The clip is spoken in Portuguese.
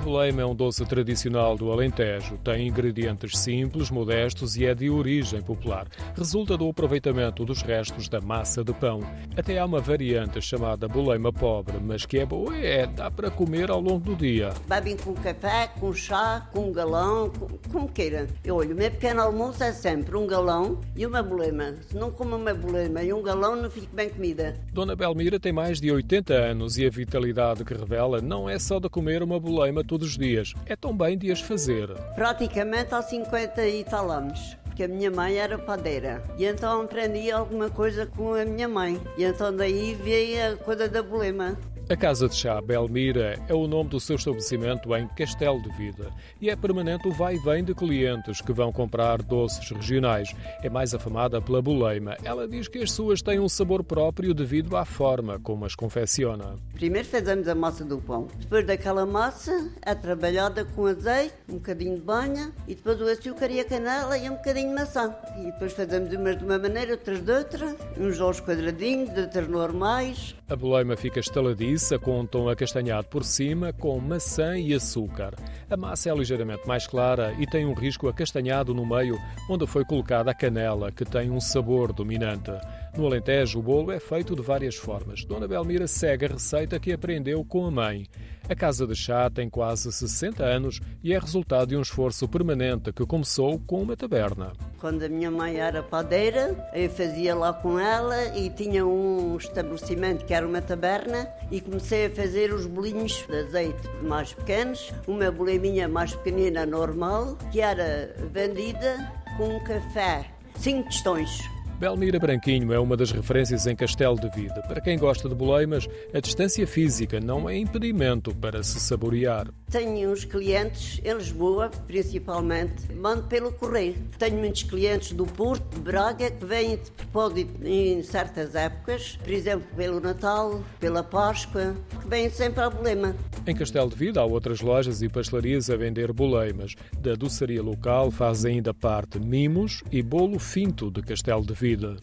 boleima é um doce tradicional do Alentejo. Tem ingredientes simples, modestos e é de origem popular. Resulta do aproveitamento dos restos da massa de pão. Até há uma variante chamada boleima pobre, mas que é boa é, dá para comer ao longo do dia. Bebem com café, com chá, com galão, com, como queira. Eu olho, o meu pequeno almoço é sempre um galão e uma boleima. Se não como uma boleima e um galão, não fico bem comida. Dona Belmira tem mais de 80 anos e a vitalidade que revela não é só de comer uma boleima todos os dias, é também de as fazer. Praticamente há 50 e tal anos porque a minha mãe era padeira. E então aprendi alguma coisa com a minha mãe. E então daí veio a coisa da bolema. A Casa de Chá Belmira é o nome do seu estabelecimento em Castelo de Vida e é permanente o vai e vem de clientes que vão comprar doces regionais. É mais afamada pela boleima. Ela diz que as suas têm um sabor próprio devido à forma como as confecciona. Primeiro fazemos a massa do pão. Depois daquela massa é trabalhada com azeite, um bocadinho de banha e depois o açúcar e a canela e um bocadinho de maçã. E depois fazemos umas de uma maneira, outras de outra, uns aos quadradinhos, outras normais. A boleima fica estaladiça massa com um tom acastanhado por cima, com maçã e açúcar. A massa é ligeiramente mais clara e tem um risco acastanhado no meio, onde foi colocada a canela, que tem um sabor dominante. No Alentejo, o bolo é feito de várias formas. Dona Belmira segue a receita que aprendeu com a mãe. A Casa de Chá tem quase 60 anos e é resultado de um esforço permanente que começou com uma taberna. Quando a minha mãe era padeira, eu fazia lá com ela e tinha um estabelecimento que era uma taberna e comecei a fazer os bolinhos de azeite mais pequenos, uma boleminha mais pequenina normal, que era vendida com um café, cinco tostões. Belmira Branquinho é uma das referências em Castelo de Vida. Para quem gosta de boleimas, a distância física não é impedimento para se saborear. Tenho uns clientes em Lisboa, principalmente, mando pelo correio. Tenho muitos clientes do Porto, de Braga, que vêm de propósito em certas épocas, por exemplo, pelo Natal, pela Páscoa, que vêm sempre à bolema. Em Castelo de Vida há outras lojas e pastelarias a vender boleimas. Da doçaria local faz ainda parte mimos e bolo finto de Castelo de Vida. Vida.